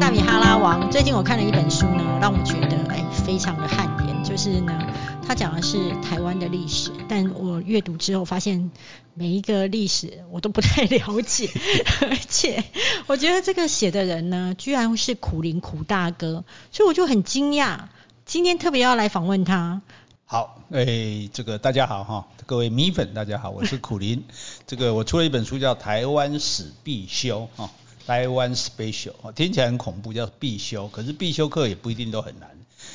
大米哈拉王。最近我看了一本书呢，让我觉得哎非常的汗颜，就是呢，他讲的是台湾的历史，但我阅读之后发现每一个历史我都不太了解，而且我觉得这个写的人呢，居然是苦林苦大哥，所以我就很惊讶，今天特别要来访问他。好，诶、这个大家好哈，各位米粉大家好，我是苦林。这个我出了一本书叫《台湾史必修》哈，台湾 Special，哦听起来很恐怖，叫必修，可是必修课也不一定都很难。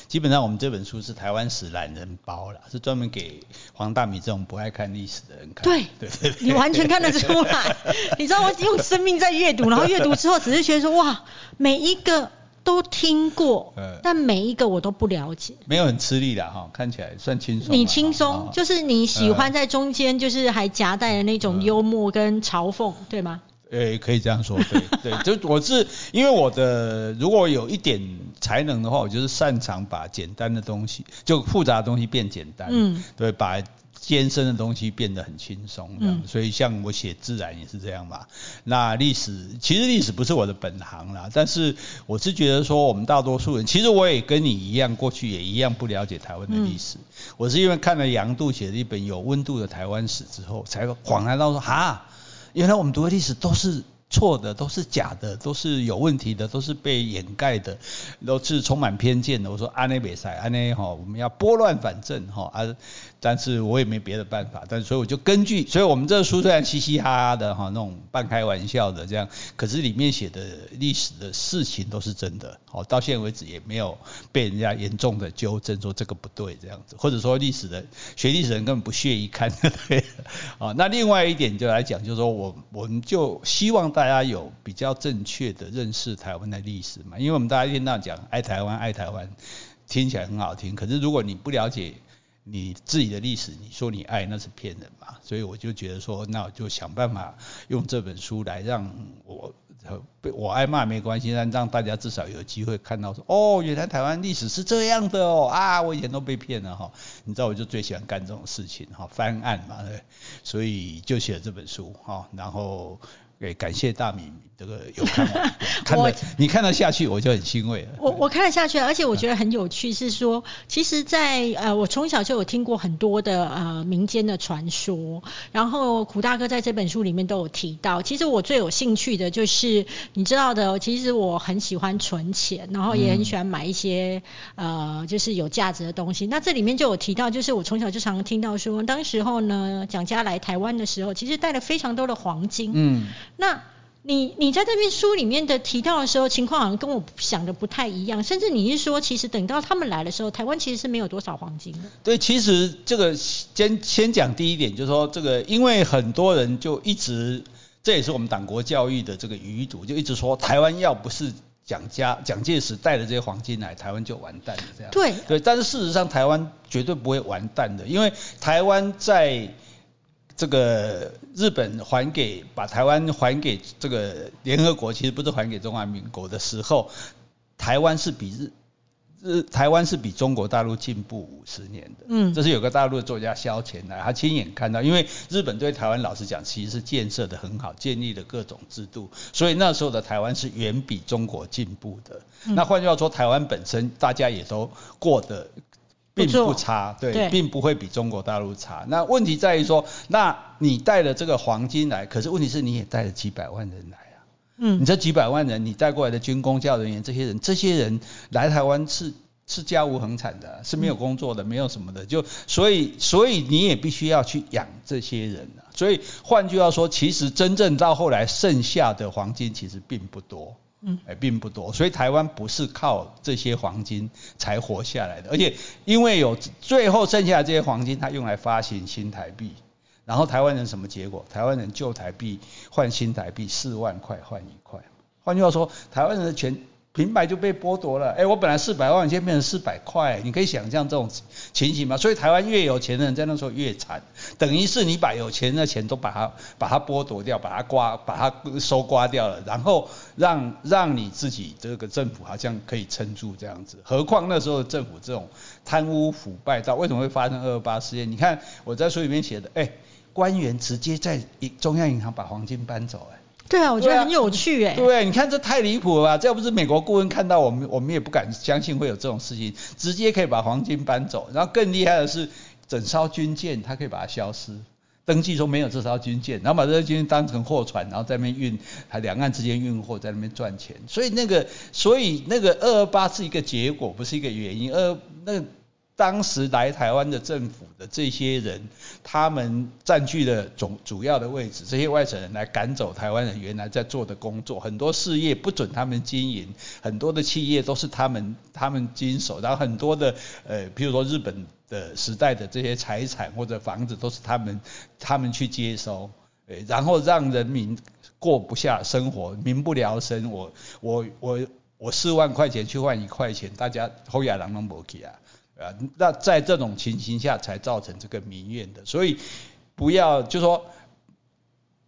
基本上我们这本书是台湾史懒人包啦，是专门给黄大米这种不爱看历史的人看。对对对对你完全看得出来。你知道我用生命在阅读，然后阅读之后只是觉得说哇，每一个都听过嗯，但每一个我都不了解。没有很吃力的哈，看起来算轻松。你轻松，就是你喜欢在中间，就是还夹带了那种幽默跟嘲讽，对吗？诶、可以这样说，对 对，就我是因为我的如果有一点才能的话，我就是擅长把简单的东西，就复杂的东西变简单，嗯，对，把艰深的东西变得很轻松，这样。嗯所以像我写自然也是这样嘛。那历史其实历史不是我的本行啦，但是我是觉得说我们大多数人，其实我也跟你一样，过去也一样不了解台湾的历史。我是因为看了杨度写的一本有温度的台湾史之后，才恍然到说，哈，原来我们读的历史都是错的，都是假的，都是有问题的，都是被掩盖的，都是充满偏见的。我说安内比赛，安内哈，我们要拨乱反正哈啊，但是我也没别的办法，但所以我就根据，所以我们这书虽然嘻嘻哈哈的哈那种半开玩笑的这样，可是里面写的历史的事情都是真的，好到现在为止也没有被人家严重的纠正说这个不对这样子，或者说历史的学历史人根本不屑一看，对，啊，那另外一点就来讲，就是说我我们就希望大大家有比较正确的认识台湾的历史嘛，因为我们大家一天到讲爱台湾爱台湾，听起来很好听，可是如果你不了解你自己的历史，你说你爱那是骗人嘛，所以我就觉得说，那我就想办法用这本书来让我。被我挨骂没关系，但让大家至少有机会看到说，哦，原来台湾历史是这样的哦，啊，我以前都被骗了哈。你知道我就最喜欢干这种事情哈，翻案嘛，对，所以就写了这本书哈，然后也感谢大米这个有看完，看我你看得下去，我就很欣慰了。我我看得下去，而且我觉得很有趣，是说，其实在，呃，我从小就有听过很多的呃民间的传说，然后苦大哥在这本书里面都有提到。其实我最有兴趣的就是你知道的，其实我很喜欢存钱，然后也很喜欢买一些、呃就是有价值的东西。那这里面就有提到，就是我从小就常常听到说，当时候呢，蒋家来台湾的时候，其实带了非常多的黄金。嗯。那你你在这篇书里面的提到的时候，情况好像跟我想的不太一样，甚至你是说，其实等到他们来的时候，台湾其实是没有多少黄金的。对，其实这个先先讲第一点，就是说这个，因为很多人就一直，这也是我们党国教育的这个余毒，就一直说台湾要不是蒋家蒋介石带的这些黄金来，台湾就完蛋了这样。对对，但是事实上台湾绝对不会完蛋的，因为台湾在这个日本还给把台湾还给这个联合国，其实不是还给中华民国的时候，台湾是比日日台湾是比中国大陆进步五十年的。嗯这是有个大陆的作家萧乾来，他亲眼看到，因为日本对台湾老实讲，其实是建设的很好，建立了各种制度，所以那时候的台湾是远比中国进步的。嗯那换句话说，台湾本身大家也都过得并不差，对，对并不会比中国大陆差。那问题在于说，那你带了这个黄金来，可是问题是你也带了几百万人来啊。嗯你这几百万人，你带过来的军工教人员，这些人，这些人来台湾是是家无恒产的，是没有工作的，没有什么的，就所以所以你也必须要去养这些人啊。所以换句话说，其实真正到后来剩下的黄金其实并不多。嗯。哎，并不多，所以台湾不是靠这些黄金才活下来的，而且因为有最后剩下的这些黄金，它用来发行新台币，然后台湾人什么结果？台湾人旧台币换新台币四万块换一块，换句话说，台湾人的钱平白就被剥夺了。哎，我本来四百万，现在变成四百块，你可以想象这种情形吗？所以台湾越有钱的人在那时候越惨，等于是你把有钱人的钱都把它把它剥夺掉，把它刮把它收刮掉了，然后让让你自己这个政府好像可以撑住这样子。何况那时候政府这种贪污腐败到为什么会发生二二八事件？你看我在书里面写的，哎，官员直接在中央银行把黄金搬走，哎。对啊，我觉得很有趣哎。对，你看这太离谱了吧？这要不是美国顾问看到我们，我们也不敢相信会有这种事情，直接可以把黄金搬走。然后更厉害的是，整艘军舰它可以把它消失。登记说没有这艘军舰，然后把这艘军舰当成货船，然后在那边运，还两岸之间运货，在那边赚钱。所以那个，所以那个二二八是一个结果，不是一个原因。二那当时来台湾的政府的这些人，他们占据了总主要的位置，这些外省人来赶走台湾人原来在做的工作，很多事业不准他们经营，很多的企业都是他们他们经手，然后很多的呃，比如说日本。的时代的这些财产或者房子都是他们他们去接收，诶，然后让人民过不下生活，民不聊生。我我我我四万块钱去换一块钱，大家后亚郎拢不起啊，啊，那在这种情形下才造成这个民怨的。所以不要就说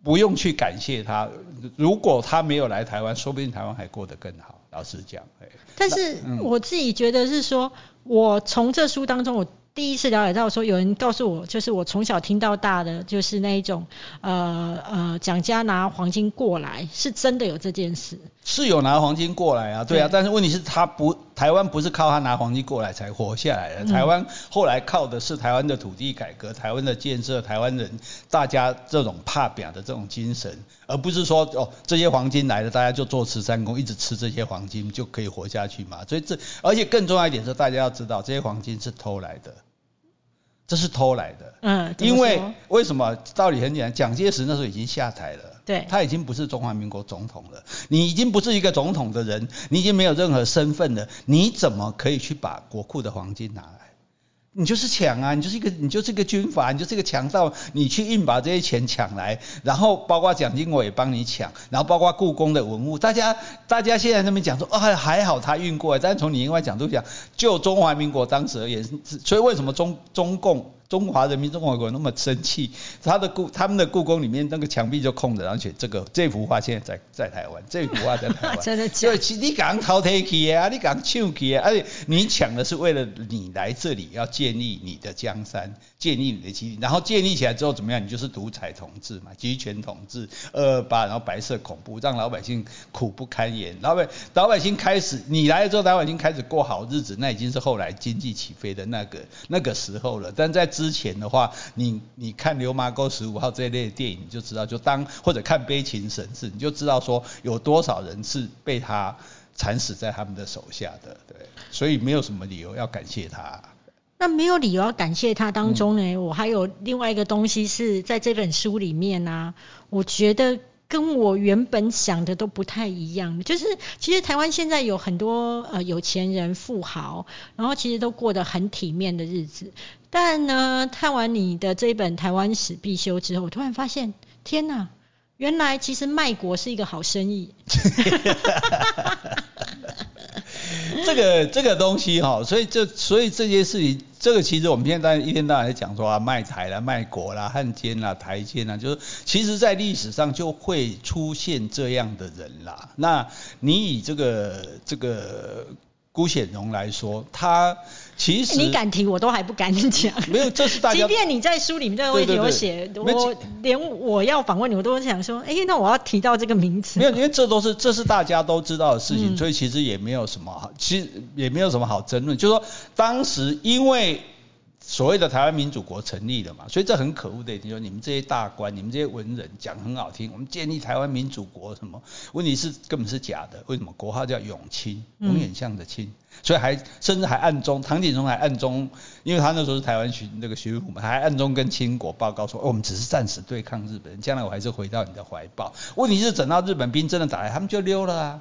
不用去感谢他，如果他没有来台湾，说不定台湾还过得更好。老实讲，诶，但是我自己觉得是说，我从这书当中我。第一次了解到说，有人告诉我，就是我从小听到大的，就是那一种，呃呃，蒋家拿黄金过来，是真的有这件事。是有拿黄金过来啊，对啊，但是问题是他不，台湾不是靠他拿黄金过来才活下来的，台湾后来靠的是台湾的土地改革、台湾的建设、台湾人大家这种怕表的这种精神，而不是说哦这些黄金来了，大家就坐吃山空，一直吃这些黄金就可以活下去嘛。所以这，而且更重要一点是，大家要知道这些黄金是偷来的。这是偷来的，嗯，因为为什么？道理很简单，蒋介石那时候已经下台了，对，他已经不是中华民国总统了。你已经不是一个总统的人，你已经没有任何身份了，你怎么可以去把国库的黄金拿来？你就是抢啊！你就是一个，你就是一个军阀，你就是一个强盗。你去硬把这些钱抢来，然后包括奖金我也帮你抢，然后包括故宫的文物，大家大家现在那边讲说，啊还好他运过来，但是从你另外角度讲，就中华民国当时而言，所以为什么中中共？中华人民共和国那么生气，他的故他们的故宫里面那个墙壁就空着，而且这个这幅画现在在在台湾，这幅画在台湾。真的假？对，你敢偷提去啊？你敢抢去啊？而且你抢的是为了你来这里要建立你的江山，建立你的基地，然后建立起来之后怎么样？你就是独裁统治嘛，集权统治，二二八，然后白色恐怖，让老百姓苦不堪言。老百老百姓开始你来了之后，老百姓开始过好日子，那已经是后来经济起飞的那个那个时候了。但在之前的话，你你看《流麻沟十五号》这一类的电影，你就知道，就当或者看《悲情神事》，你就知道说有多少人是被他惨死在他们的手下的，对，所以没有什么理由要感谢他。那没有理由要感谢他当中呢，我还有另外一个东西是在这本书里面呢，我觉得。跟我原本想的都不太一样，就是其实台湾现在有很多呃有钱人富豪，然后其实都过得很体面的日子。但呢，看完你的这一本《台湾史必修》之后，我突然发现，天哪，原来其实卖国是一个好生意。这个这个东西哈，所以这所以这些事情，这个其实我们现在一天到晚在讲说啊，卖台啦、卖国啦、汉奸啦、台奸啦，就是其实在历史上就会出现这样的人啦。那你以这个这个。辜显荣来说，他其实你敢提，我都还不敢讲。没有，这是大家。即便你在书里面这个问题有写，我连我要访问你，我都想说，哎，那我要提到这个名词。没有，因为这都是这是大家都知道的事情，所以其实也没有什么好，其实也没有什么好争论。就是说，当时因为。所谓的台湾民主国成立了嘛，所以这很可恶的一点，就是你们这些大官，你们这些文人讲很好听，我们建立台湾民主国什么？问题是根本是假的。为什么国号叫永清，永远向着清，所以还甚至还暗中，唐景崧还暗中，因为他那时候是台湾巡那个巡抚嘛，还暗中跟清国报告说，我们只是暂时对抗日本人，将来我还是回到你的怀抱。问题是等到日本兵真的打来，他们就溜了啊。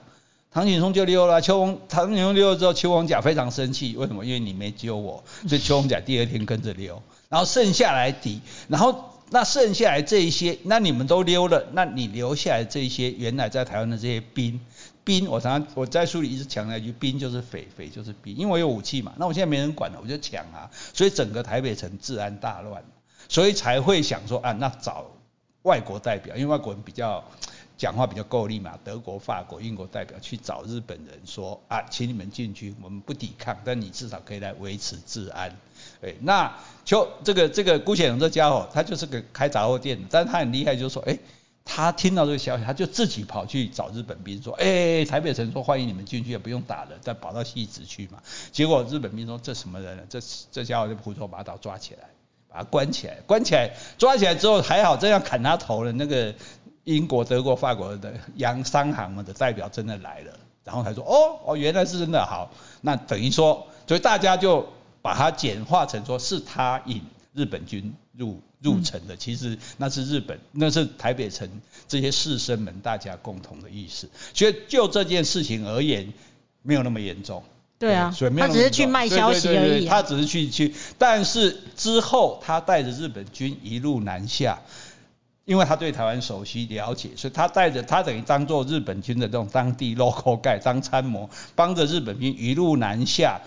唐景崧就溜了，邱王唐景崧溜了之后，邱王甲非常生气，为什么？因为你没救我，所以邱王甲第二天跟着溜，然后剩下来抵，然后那剩下来这一些，那你们都溜了，那你留下来这一些原来在台湾的这些兵兵，我常常我在书里一直强调一句，兵就是匪，匪就是兵，因为我有武器嘛，那我现在没人管了，我就抢啊，所以整个台北城治安大乱，所以才会想说啊，那找外国代表，因为外国人比较。讲话比较够力嘛，德国、法国、英国代表去找日本人说啊，请你们进去，我们不抵抗，但你至少可以来维持治安。哎，那就这个这个辜显荣这家伙，他就是个开杂货店的，但他很厉害，就是说，哎，他听到这个消息，他就自己跑去找日本兵说：“哎，台北城说欢迎你们进去，不用打了，再跑到戏子去嘛。”结果日本兵说：“这什么人？这这家伙就胡说八道，抓起来，把他关起来，关起来，抓起来之后还好，这样砍他头了。那个英国、德国、法国的洋商行们的代表真的来了，然后他说：哦哦，原来是真的好，那等于说，所以大家就把它简化成说是他引日本军入。”入城的，其实那是日本，那是台北城这些士绅们大家共同的意思。所以就这件事情而言，没有那么严重。对啊，所以他只是去卖消息而已。他只是去去，但是之后他带着日本军一路南下，因为他对台湾熟悉了解，所以他带着他等于当做日本军的这种当地 local guy 当参谋，帮着日本兵一路南下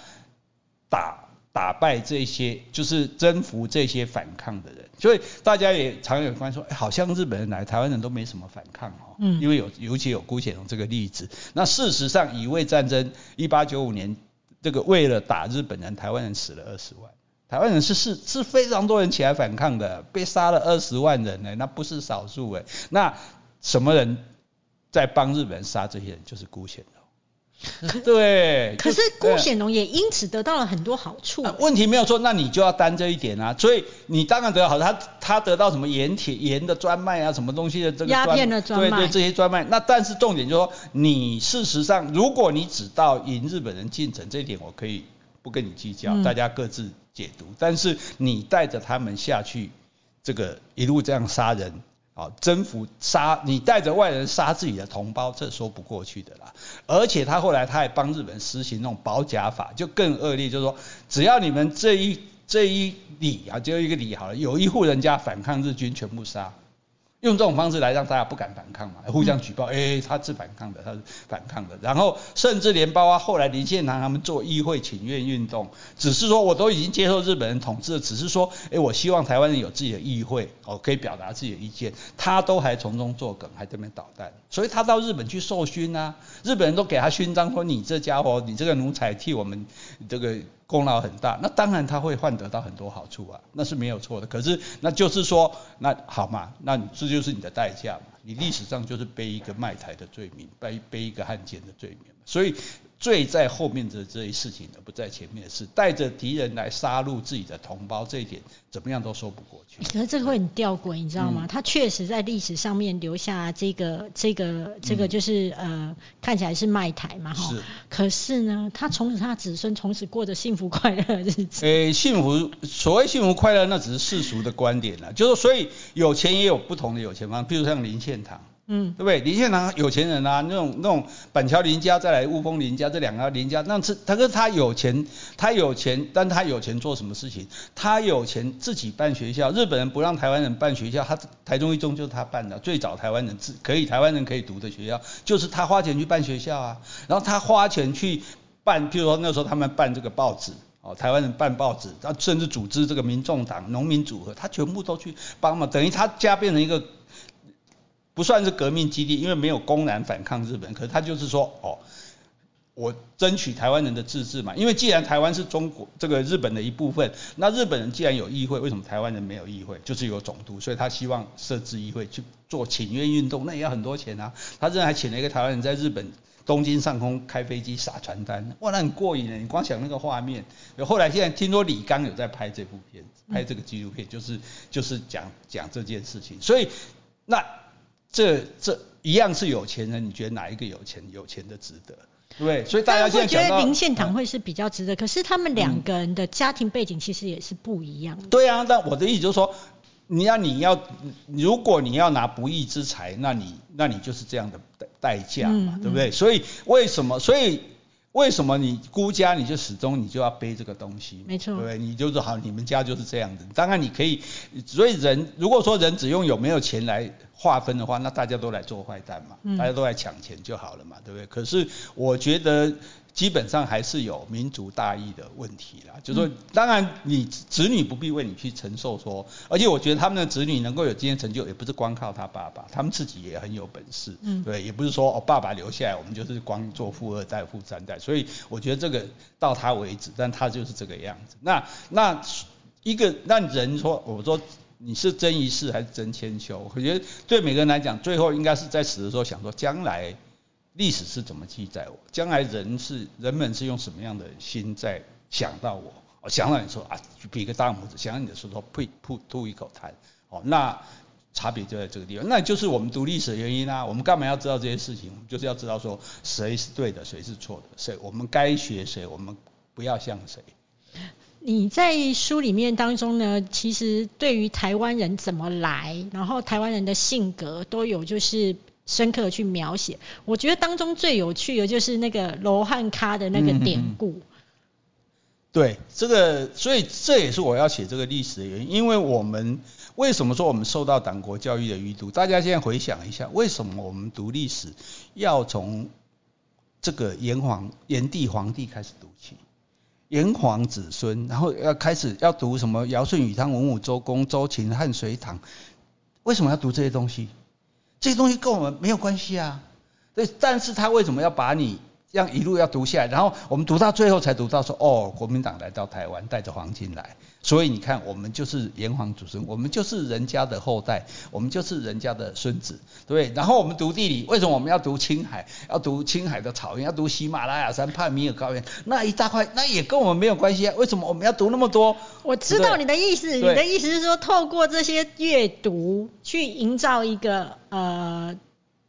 打。打败这些就是征服这些反抗的人，所以大家也常有关说，哎，好像日本人来台湾人都没什么反抗哦，嗯，因为有尤其有辜显荣这个例子。那事实上，乙未战争一八九五年，这个为了打日本人，台湾人死了二十万，台湾人是是是非常多人起来反抗的，被杀了二十万人呢，那不是少数哎。那什么人在帮日本人杀这些人？就是辜显荣。对，可是辜显荣也因此得到了很多好处。问题没有错，那你就要担这一点啊。所以你当然得到好，他他得到什么盐铁盐的专卖啊，什么东西的这个鸦片的专卖，对对，这些专卖。那但是重点就是说，你事实上，如果你只到引日本人进城，这一点我可以不跟你计较，大家各自解读。但是你带着他们下去，这个一路这样杀人。啊，征服杀你带着外人杀自己的同胞，这说不过去的啦。而且他后来他还帮日本实行那种保甲法，就更恶劣，就是说只要你们这一这一里啊，就一个里好了，有一户人家反抗日军，全部杀。用这种方式来让大家不敢反抗嘛，互相举报，哎，他是反抗的，他是反抗的，然后甚至连包括后来林献堂他们做议会请愿运动，只是说我都已经接受日本人统治了，只是说，哎，我希望台湾人有自己的议会，哦，可以表达自己的意见，他都还从中作梗，还这边捣蛋，所以他到日本去受勋啊，日本人都给他勋章，说你这家伙，你这个奴才替我们这个。功劳很大，那当然他会换得到很多好处啊，那是没有错的。可是那就是说，那好嘛，那这就是你的代价嘛，你历史上就是背一个卖台的罪名，背背一个汉奸的罪名，所以。罪在后面的这一事情，而不在前面的事。带着敌人来杀戮自己的同胞，这一点怎么样都说不过去。可是这个会很吊诡，你知道吗？他确实在历史上面留下这个、这个、这个，就是呃，看起来是卖台嘛，哈。是。可是呢，他从此他子孙从此过着幸福快乐的日子。诶，幸福，所谓幸福快乐，那只是世俗的观点了。就是所以有钱也有不同的有钱方，比如像林献堂。嗯，对不对？林献堂有钱人啊，那种那种板桥林家再来雾峰林家这两个林家，那是他跟他有钱，他有钱，但他有钱做什么事情？他有钱自己办学校，日本人不让台湾人办学校，他台中一中就是他办的，最早台湾人自可以台湾人可以读的学校，就是他花钱去办学校啊。然后他花钱去办，譬如说那时候他们办这个报纸，哦，台湾人办报纸，他甚至组织这个民众党、农民组合，他全部都去帮忙，等于他家变成一个。不算是革命基地，因为没有公然反抗日本，可是他就是说，哦，我争取台湾人的自治嘛。因为既然台湾是中国这个日本的一部分，那日本人既然有议会，为什么台湾人没有议会？就是有总督，所以他希望设置议会去做请愿运动，那也要很多钱啊。他这还请了一个台湾人在日本东京上空开飞机撒传单，哇，那很过瘾的。你光想那个画面。后来现在听说李刚有在拍这部片，拍这个纪录片，就是就是讲讲这件事情。所以那。这这一样是有钱人，你觉得哪一个有钱有钱的值得，对不对？所以大家现在觉得林献堂会是比较值得，可是他们两个人的家庭背景其实也是不一样。对啊，但我的意思就是说，你要你要如果你要拿不义之财，那你那你就是这样的代价嘛，对不对？所以为什么？所以。为什么你孤家你就始终你就要背这个东西？没错，对不对？你就是好，你们家就是这样子。当然你可以，所以人如果说人只用有没有钱来划分的话，那大家都来做坏蛋嘛，大家都来抢钱就好了嘛，对不对？可是我觉得。基本上还是有民族大义的问题啦，就说当然你子女不必为你去承受说，而且我觉得他们的子女能够有今天成就，也不是光靠他爸爸，他们自己也很有本事，嗯，对，也不是说哦爸爸留下来我们就是光做富二代、富三代，所以我觉得这个到他为止，但他就是这个样子。那那一个让人说，我说你是真一世还是真千秋？我觉得对每个人来讲，最后应该是在死的时候想说，将来历史是怎么记载我？将来人是人们是用什么样的心在想到我？我想到你说啊，比个大拇指，想到你的时候呸吐吐一口痰，哦，那差别就在这个地方。那就是我们读历史的原因啊。我们干嘛要知道这些事情？就是要知道说谁是对的，谁是错的，谁我们该学谁，我们不要像谁。你在书里面当中呢，其实对于台湾人怎么来，然后台湾人的性格都有就是深刻去描写。我觉得当中最有趣的就是那个罗汉咖的那个典故。对，这个所以这也是我要写这个历史的原因，因为我们为什么说我们受到党国教育的余毒？大家现在回想一下，为什么我们读历史要从这个炎黄炎帝皇帝开始读起？炎黄子孙，然后要开始要读什么尧舜禹汤文武周公周秦汉隋唐，为什么要读这些东西？这些东西跟我们没有关系啊。对，但是他为什么要把你？这样一路要读下来，然后我们读到最后才读到说，哦，国民党来到台湾，带着黄金来，所以你看，我们就是炎黄子孙，我们就是人家的后代，我们就是人家的孙子，对然后我们读地理，为什么我们要读青海？要读青海的草原，要读喜马拉雅山、帕米尔高原，那一大块，那也跟我们没有关系啊？为什么我们要读那么多？我知道你的意思，你的意思是说，透过这些阅读，去营造一个呃。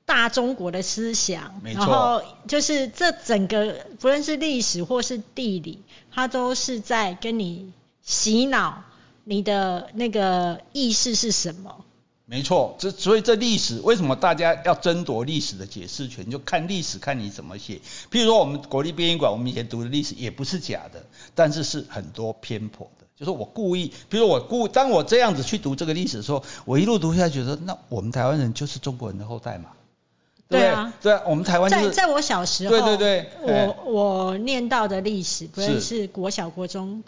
大中国的思想，然后就是这整个不论是历史或是地理，它都是在跟你洗脑你的那个意识是什么？没错，这所以这历史为什么大家要争夺历史的解释权？就看历史看你怎么写。譬如说我们国立编译馆，我们以前读的历史也不是假的，但是是很多偏颇的。就是我故意，比如我故当我这样子去读这个历史的时候，我一路读下去觉得，那我们台湾人就是中国人的后代嘛。对啊，对啊，我们台湾在在我小时候，对对对，我我念到的历史，不论是国小、国中、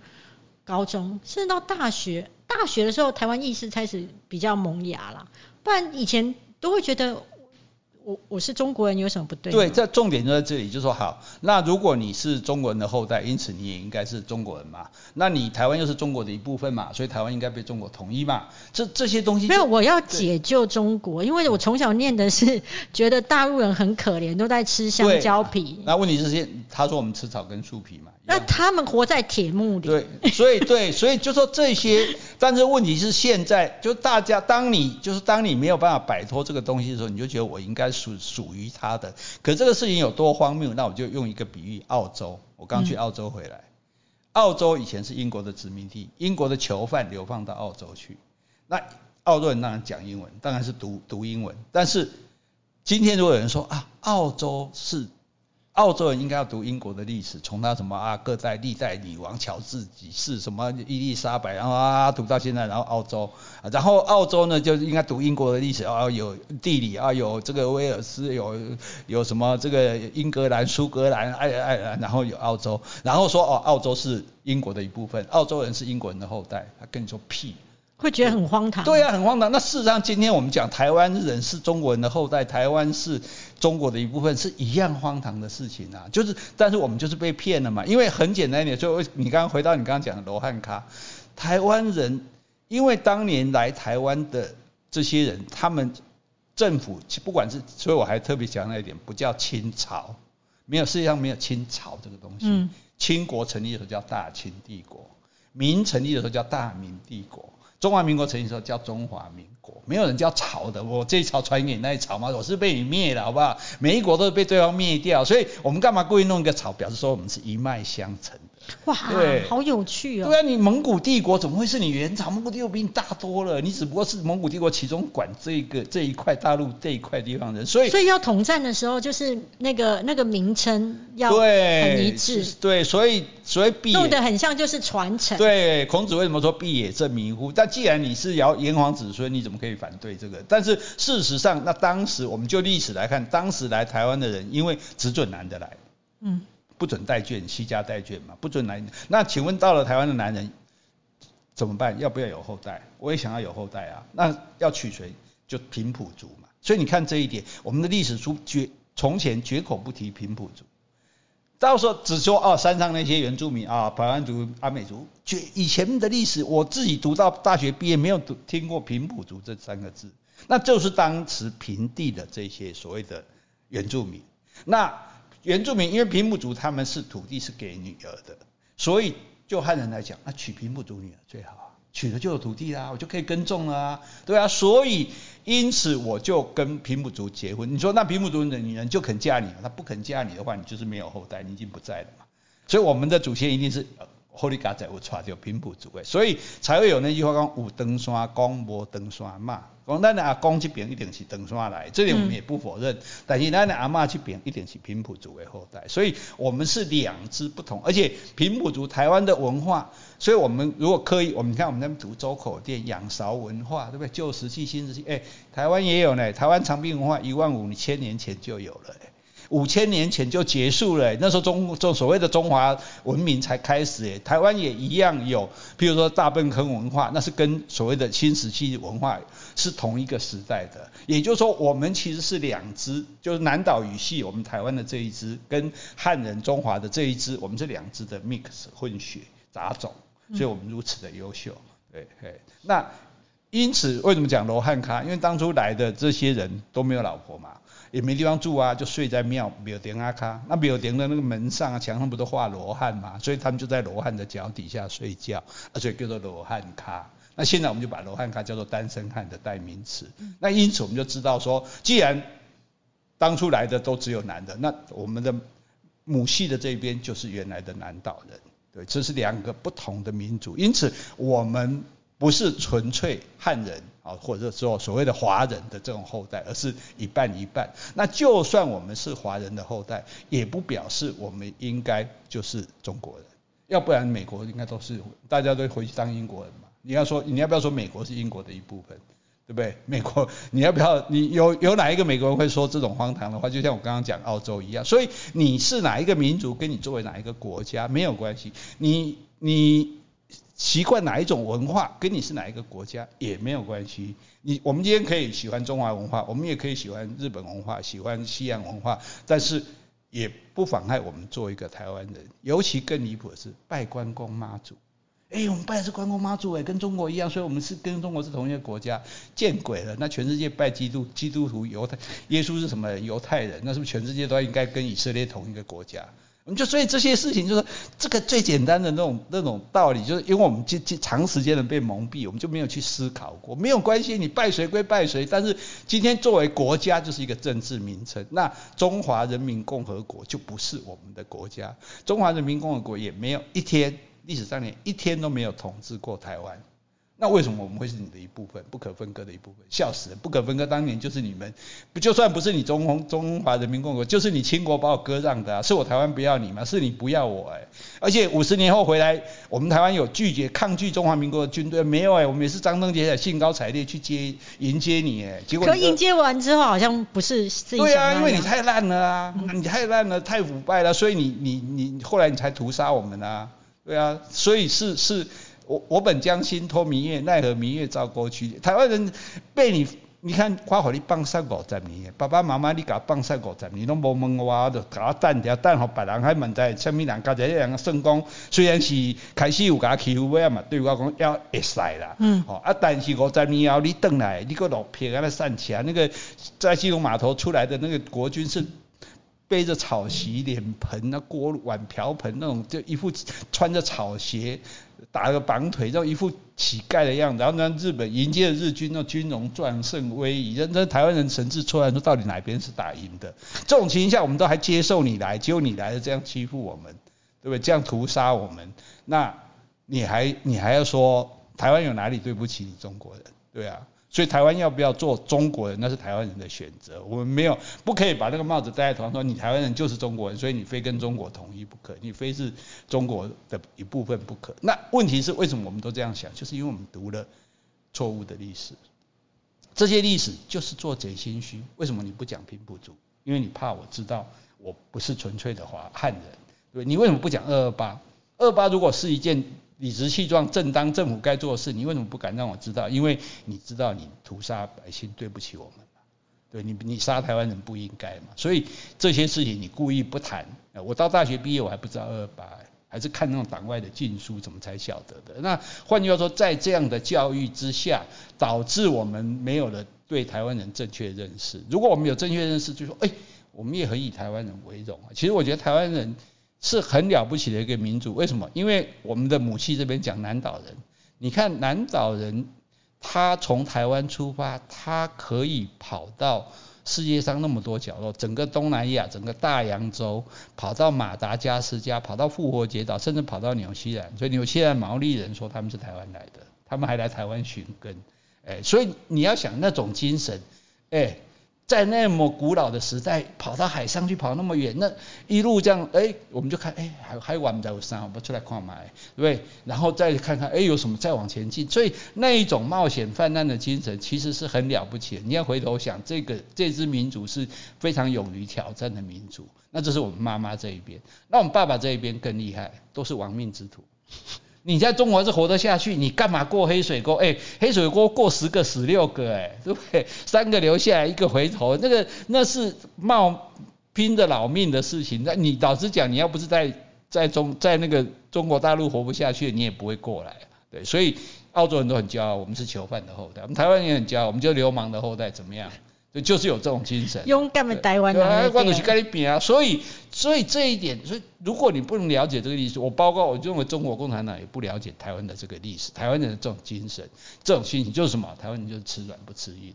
高中，甚至到大学，大学的时候，台湾意识开始比较萌芽了，不然以前都会觉得。我我是中国人，有什么不对？对，这重点就在这里，就说好，那如果你是中国人的后代，因此你也应该是中国人嘛？那你台湾又是中国的一部分嘛？所以台湾应该被中国统一嘛？这这些东西没有，我要解救中国，因为我从小念的是觉得大陆人很可怜，都在吃香蕉皮。那问题是现他说我们吃草根树皮嘛？那他们活在铁幕里。对，所以对，所以就说这些，但是问题是现在就大家，当你就是当你没有办法摆脱这个东西的时候，你就觉得我应该。属属于他的，可这个事情有多荒谬？那我就用一个比喻，澳洲。我刚去澳洲回来，澳洲以前是英国的殖民地，英国的囚犯流放到澳洲去。那澳洲人当然讲英文，当然是读读英文。但是今天如果有人说啊，澳洲是。澳洲人应该要读英国的历史，从他什么啊各代历代女王乔治几世，什么伊丽莎白，然后啊读到现在，然后澳洲，然后澳洲呢就应该读英国的历史啊，有地理啊，有这个威尔斯，有有什么这个英格兰、苏格兰、爱爱尔兰，然后有澳洲，然后说哦澳洲是英国的一部分，澳洲人是英国人的后代，他跟你说屁。会觉得很荒唐。对啊，很荒唐。那事实上，今天我们讲台湾人是中国人的后代，台湾是中国的一部分，是一样荒唐的事情啊。就是，但是我们就是被骗了嘛。因为很简单一点，就你刚刚回到你刚刚讲的罗汉卡，台湾人因为当年来台湾的这些人，他们政府不管是，所以我还特别强调一点，不叫清朝，没有世界上没有清朝这个东西。嗯。清国成立的时候叫大清帝国，明成立的时候叫大明帝国。中华民国成立时候叫中华民国，没有人叫朝的。我这一朝传给你那一朝嘛，我是被你灭了，好不好？每一国都是被对方灭掉，所以我们干嘛故意弄一个朝，表示说我们是一脉相承的。哇，对，好有趣哦。对啊，你蒙古帝国怎么会是你元朝？蒙古帝国比你大多了，你只不过是蒙古帝国其中管这个这一块大陆这一块地方人，所以所以要统战的时候，就是那个那个名称要很一致。对，所以所以毕弄得很像就是传承。对，孔子为什么说必也正名乎？但既然你是尧炎黄子孙，你怎么可以反对这个？但是事实上，那当时我们就历史来看，当时来台湾的人，因为只准男的来。嗯。不准带眷，西家带眷嘛，不准来。那请问到了台湾的男人怎么办？要不要有后代？我也想要有后代啊。那要娶谁？就平埔族嘛。所以你看这一点，我们的历史书绝从前绝口不提平埔族。到时候只说哦，山上那些原住民啊，排湾族、阿美族，就以前的历史，我自己读到大学毕业没有读听过平埔族这三个字，那就是当时平地的这些所谓的原住民。那原住民因为平埔族他们是土地是给女儿的，所以就汉人来讲，那娶平埔族女儿最好，娶了就有土地啦，我就可以耕种了啊，对啊，所以因此我就跟平埔族结婚。你说那平埔族的女人就肯嫁你吗？她不肯嫁你的话，你就是没有后代，你已经不在了嘛。所以我们的祖先一定是。后里家在有带着平埔族诶，所以才会有那句话讲有登山讲无登山嘛。讲咱的阿公这边一定是登山来，这点我们也不否认。但是咱的阿嬷这边一定是平埔族的后代，所以我们是两支不同。而且平埔族台湾的文化，所以我们如果刻意，我们看我们那边读周口店仰韶文化，对不对？旧石器、新石器，哎，台湾也有呢。台湾长滨文化一万五千年前就有了。五千年前就结束了，那时候中中所谓的中华文明才开始诶，台湾也一样有，譬如说大粪坑文化，那是跟所谓的新石器文化是同一个时代的，也就是说我们其实是两支，就是南岛语系我们台湾的这一支，跟汉人中华的这一支，我们是两支的 mix 混血杂种，所以我们如此的优秀，对对，那因此为什么讲罗汉咖？因为当初来的这些人都没有老婆嘛。也没地方住啊，就睡在庙庙顶阿卡。那庙顶的那个门上啊、墙上不都画罗汉嘛？所以他们就在罗汉的脚底下睡觉，所以叫做罗汉咖。那现在我们就把罗汉咖叫做单身汉的代名词。那因此我们就知道说，既然当初来的都只有男的，那我们的母系的这边就是原来的南岛人。对，这是两个不同的民族。因此我们。不是纯粹汉人啊，或者说所谓的华人的这种后代，而是一半一半。那就算我们是华人的后代，也不表示我们应该就是中国人。要不然美国应该都是大家都回去当英国人嘛？你要说你要不要说美国是英国的一部分，对不对？美国你要不要？你有有哪一个美国人会说这种荒唐的话？就像我刚刚讲澳洲一样。所以你是哪一个民族，跟你作为哪一个国家没有关系。你你。习惯哪一种文化，跟你是哪一个国家也没有关系。你我们今天可以喜欢中华文化，我们也可以喜欢日本文化，喜欢西洋文化，但是也不妨碍我们做一个台湾人。尤其更离谱的是拜关公妈祖，哎，我们拜的是关公妈祖，哎，跟中国一样，所以我们是跟中国是同一个国家。见鬼了！那全世界拜基督，基督徒犹太，耶稣是什么犹太人？那是不是全世界都应该跟以色列同一个国家？我们就所以这些事情就是这个最简单的那种那种道理，就是因为我们经经长时间的被蒙蔽，我们就没有去思考过。没有关系，你拜谁归拜谁，但是今天作为国家就是一个政治名称，那中华人民共和国就不是我们的国家。中华人民共和国也没有一天历史上面一天都没有统治过台湾。那为什么我们会是你的一部分，不可分割的一部分？笑死了！不可分割，当年就是你们，不就算不是你中中中华人民共和国，就是你清国把我割让的，是我台湾不要你吗？是你不要我哎！而且五十年后回来，我们台湾有拒绝抗拒中华民国的军队没有哎？我们也是张灯结彩、兴高采烈去接迎接你哎！结果可迎接完之后好像不是自己对啊，因为你太烂了啊，你太烂了，太腐败了，所以你你你后来你才屠杀我们啊，对啊，所以是是。我我本将心托明月，奈何明月照沟渠。台湾人被你，你看花火你放三五十年，爸爸妈妈你甲放三五十年，拢无问我，就甲等掉等候别人还问在什么人家在两个算讲，虽然是开始有甲欺负尾啊嘛，对我讲要会使啦。嗯。哦啊，但是五十年后你转来，你个老片啊那散起来，那个在基隆码头出来的那个国军是。背着草席、脸盆、那锅碗瓢盆那种，就一副穿着草鞋、打个绑腿，就一副乞丐的样子。然后呢，日本迎接日军，那军容壮盛威仪，那那台湾人神志出来说，到底哪边是打赢的？这种情况下，我们都还接受你来，结果你来了这样欺负我们，对不对？这样屠杀我们，那你还你还要说台湾有哪里对不起你中国人？对啊。所以台湾要不要做中国人，那是台湾人的选择。我们没有不可以把那个帽子戴在头上，说你台湾人就是中国人，所以你非跟中国统一不可，你非是中国的一部分不可。那问题是为什么我们都这样想？就是因为我们读了错误的历史。这些历史就是做贼心虚。为什么你不讲平埔族？因为你怕我知道我不是纯粹的华汉人，对你为什么不讲二二八？二八如果是一件。理直气壮、正当政府该做的事，你为什么不敢让我知道？因为你知道你屠杀百姓，对不起我们对你你杀台湾人不应该嘛，所以这些事情你故意不谈，我到大学毕业我还不知道二二八。还是看那种党外的禁书，怎么才晓得的？那换句话说，在这样的教育之下，导致我们没有了对台湾人正确认识。如果我们有正确认识，就说，哎，我们也很以台湾人为荣啊。其实我觉得台湾人是很了不起的一个民族。为什么？因为我们的母系这边讲南岛人，你看南岛人，他从台湾出发，他可以跑到。世界上那么多角落，整个东南亚，整个大洋洲，跑到马达加斯加，跑到复活节岛，甚至跑到纽西兰。所以纽西兰毛利人说他们是台湾来的，他们还来台湾寻根。哎，所以你要想那种精神，哎。在那么古老的时代，跑到海上去跑那么远，那一路这样，哎，我们就看，哎，还还玩不在山，我们出来看嘛，对不对？然后再看看，哎，有什么再往前进。所以那一种冒险泛滥的精神，其实是很了不起。你要回头想，这个这支民族是非常勇于挑战的民族。那这是我们妈妈这一边，那我们爸爸这一边更厉害，都是亡命之徒。你在中国是活得下去，你干嘛过黑水沟？哎，黑水沟过十个死六个，哎，对 不对？三个留下来，一个回头，那个那是冒拼着老命的事情。那你老实讲，你要不是在在中在那个中国大陆活不下去，你也不会过来。对，所以澳洲人都很骄傲，我们是囚犯的后代；我们台湾也很骄傲，我们就是流氓的后代，怎么样？就就是有这种精神，勇敢的台湾人。对，我就是跟你比啊。所以，所以这一点，所以如果你不能了解这个历史，我包括我认为中国共产党也不了解台湾的这个历史，台湾人的这种精神，这种心情就是什么？台湾人就是吃软不吃硬。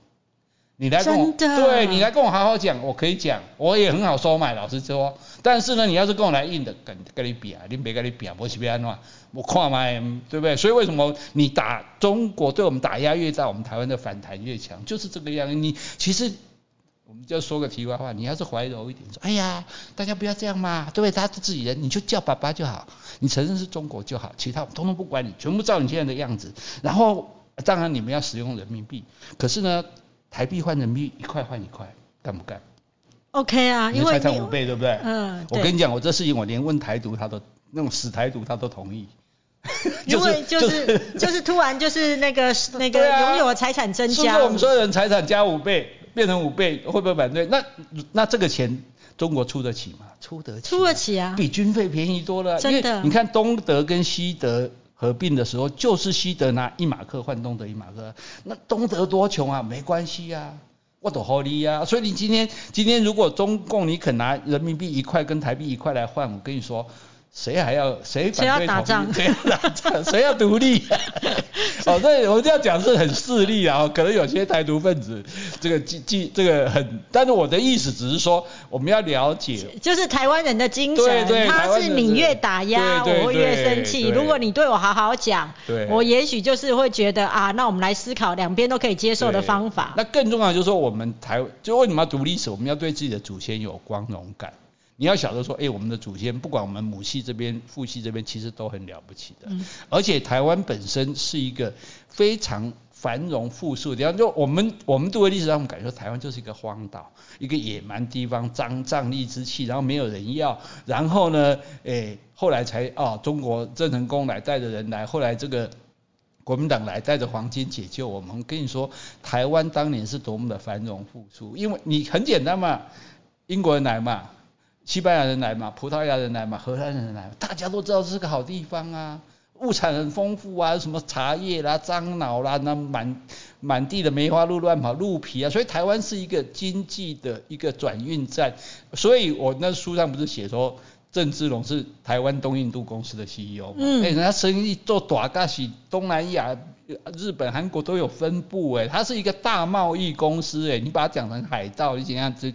你来跟我，对你来跟我好好讲，我可以讲，我也很好收买，老实说。但是呢，你要是跟我来硬的，跟跟你比啊，你别跟你比啊，我是别安话，我看嘛，对不对？所以为什么你打中国对我们打压越大，我们台湾的反弹越强，就是这个样。你其实我们就说个题外话，你要是怀柔一点，说哎呀，大家不要这样嘛，对不对？他是自己人，你就叫爸爸就好，你承认是中国就好，其他我通通不管你，全部照你现在的样子。然后当然你们要使用人民币，可是呢？台币换人民币一块换一块，干不干？OK 啊，因为财产五倍，对不对？嗯，我跟你讲，我这事情我连问台独，他都那种死台独，他都同意。因为就是就是突然就是那个 那个拥有的财产增加，是不我们所有人财产加五倍变成五倍，会不会反对？那那这个钱中国出得起吗？出得起，出得起啊，比军费便宜多了。真的，你看东德跟西德。合并的时候，就是西德拿一马克换东德一马克，那东德多穷啊，没关系呀，我都好利呀。所以你今天今天如果中共你肯拿人民币一块跟台币一块来换，我跟你说。谁还要谁反对打仗？谁要打仗？谁要独立？哦，对，我这样讲是很势利啊，可能有些台独分子这个记记这个很，但是我的意思只是说，我们要了解，就是台湾人的精神，他是你越打压，我会越生气。如果你对我好好讲，我也许就是会觉得啊，那我们来思考两边都可以接受的方法。那更重要就是说，我们台就为什么要独立史？我们要对自己的祖先有光荣感。你要晓得说，哎，我们的祖先不管我们母系这边、父系这边，其实都很了不起的。嗯。而且台湾本身是一个非常繁荣富庶的地方。就我们我们作为历史，让我们感觉台湾就是一个荒岛，一个野蛮地方，张瘴疠之气，然后没有人要。然后呢，哎，后来才啊，中国郑成功来带着人来，后来这个国民党来带着黄金解救我们。跟你说，台湾当年是多么的繁荣富庶，因为你很简单嘛，英国人来嘛。西班牙人来嘛，葡萄牙人来嘛，荷兰人来，大家都知道这是个好地方啊，物产很丰富啊，什么茶叶啦、樟脑啦，那满满地的梅花鹿乱跑，鹿皮啊，所以台湾是一个经济的一个转运站。所以我那书上不是写说郑芝龙是台湾东印度公司的 CEO 嘛？哎，人家生意做大噶是东南亚、日本、韩国都有分布哎，它是一个大贸易公司哎，你把它讲成海盗，你怎样子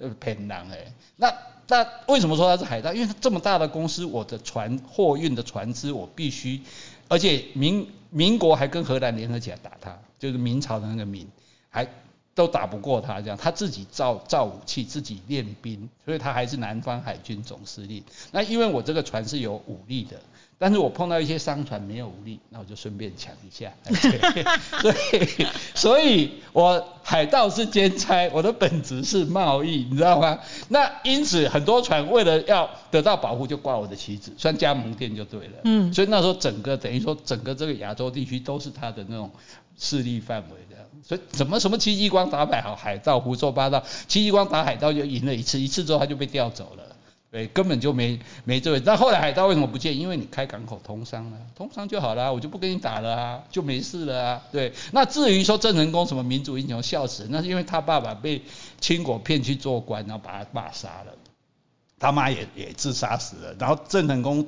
呃骗人哎？那那为什么说它是海盗？因为它这么大的公司，我的船货运的船只我必须，而且民民国还跟荷兰联合起来打他，就是明朝的那个民，还都打不过他，这样他自己造造武器，自己练兵，所以他还是南方海军总司令。那因为我这个船是有武力的。但是我碰到一些商船没有武力，那我就顺便抢一下。所以，所以我海盗是兼差，我的本职是贸易，你知道吗？那因此很多船为了要得到保护，就挂我的旗子，算加盟店就对了。嗯。所以那时候整个等于说整个这个亚洲地区都是他的那种势力范围的。所以怎么什么戚继光打海海盗胡说八道，戚继光打海盗就赢了一次，一次之后他就被调走了。对，根本就没没这位。但后来海盗为什么不见？因为你开港口通商了，通商就好了，我就不跟你打了啊，就没事了啊。对，那至于说郑成功什么民族英雄笑死，那是因为他爸爸被清国骗去做官，然后把他爸杀了，他妈也也自杀死了。然后郑成功，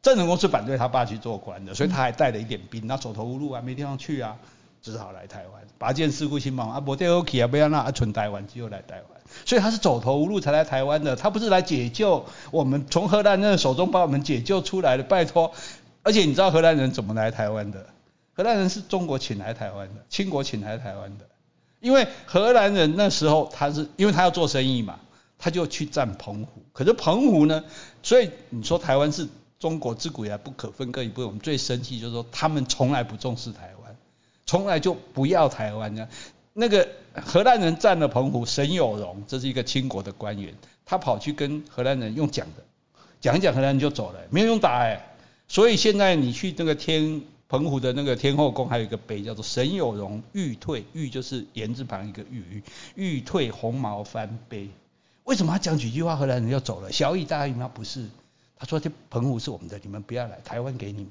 郑成功是反对他爸去做官的，所以他还带了一点兵，那走投无路啊，没地方去啊，只好来台湾。拔剑四顾心茫啊，无地方去啊，不要那啊，存台湾，只有来台湾。所以他是走投无路才来台湾的，他不是来解救我们从荷兰人手中把我们解救出来的。拜托，而且你知道荷兰人怎么来台湾的？荷兰人是中国请来台湾的，清国请来台湾的。因为荷兰人那时候他是因为他要做生意嘛，他就去占澎湖。可是澎湖呢，所以你说台湾是中国自古以来不可分割一部分。我们最生气就是说他们从来不重视台湾，从来就不要台湾呢。那个荷兰人占了澎湖，沈有容这是一个清国的官员，他跑去跟荷兰人用讲的，讲一讲荷兰人就走了，没有用打哎。所以现在你去那个天澎湖的那个天后宫，还有一个碑叫做沈有容欲退，欲就是言字旁一个欲，欲退红毛翻碑。为什么他讲几句话，荷兰人就走了？小以大意吗？不是，他说这澎湖是我们的，你们不要来，台湾给你们。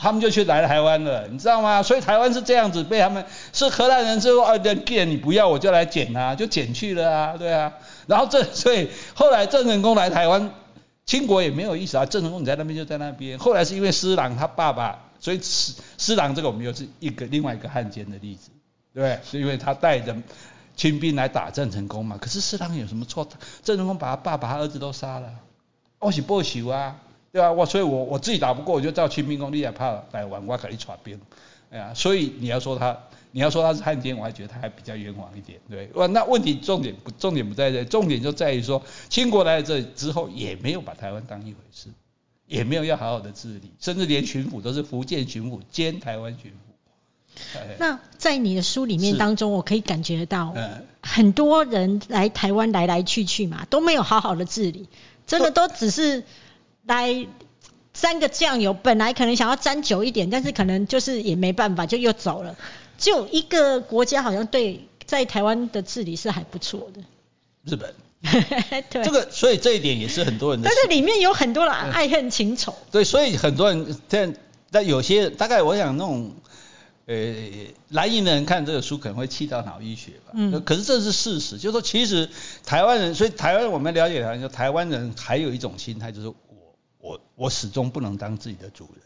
他们就去来台湾了，你知道吗？所以台湾是这样子被他们是荷兰人之后啊，既然你不要，我就来捡啊，就捡去了啊，对啊。然后这所以后来郑成功来台湾，清国也没有意思啊。郑成功你在那边就在那边。后来是因为施琅他爸爸，所以施施琅这个我们又是一个另外一个汉奸的例子，对对？是因为他带着清兵来打郑成功嘛。可是施琅有什么错？郑成功把他爸爸、他儿子都杀了，我是不朽啊。对啊，我所以，我我自己打不过，我就叫清兵公，你也怕来玩，我可以耍兵，哎呀，所以你要说他，你要说他是汉奸，我还觉得他还比较冤枉一点，对，哇，那问题重点不重点不在这，重点就在于说，清国来这之后，也没有把台湾当一回事，也没有要好好的治理，甚至连巡抚都是福建巡抚兼台湾巡抚。那在你的书里面当中，我可以感觉到，很多人来台湾来来去去嘛，都没有好好的治理，真的都只是。来沾个酱油，本来可能想要沾久一点，但是可能就是也没办法，就又走了。就一个国家好像对在台湾的治理是还不错的。日本。对。这个，所以这一点也是很多人的。但是里面有很多人爱恨情仇。对，所以很多人在在有些大概我想那种呃蓝营的人看这个书可能会气到脑溢血吧。嗯。可是这是事实，就是说其实台湾人，所以台湾我们了解台湾，就台湾人还有一种心态就是。我我我始终不能当自己的主人，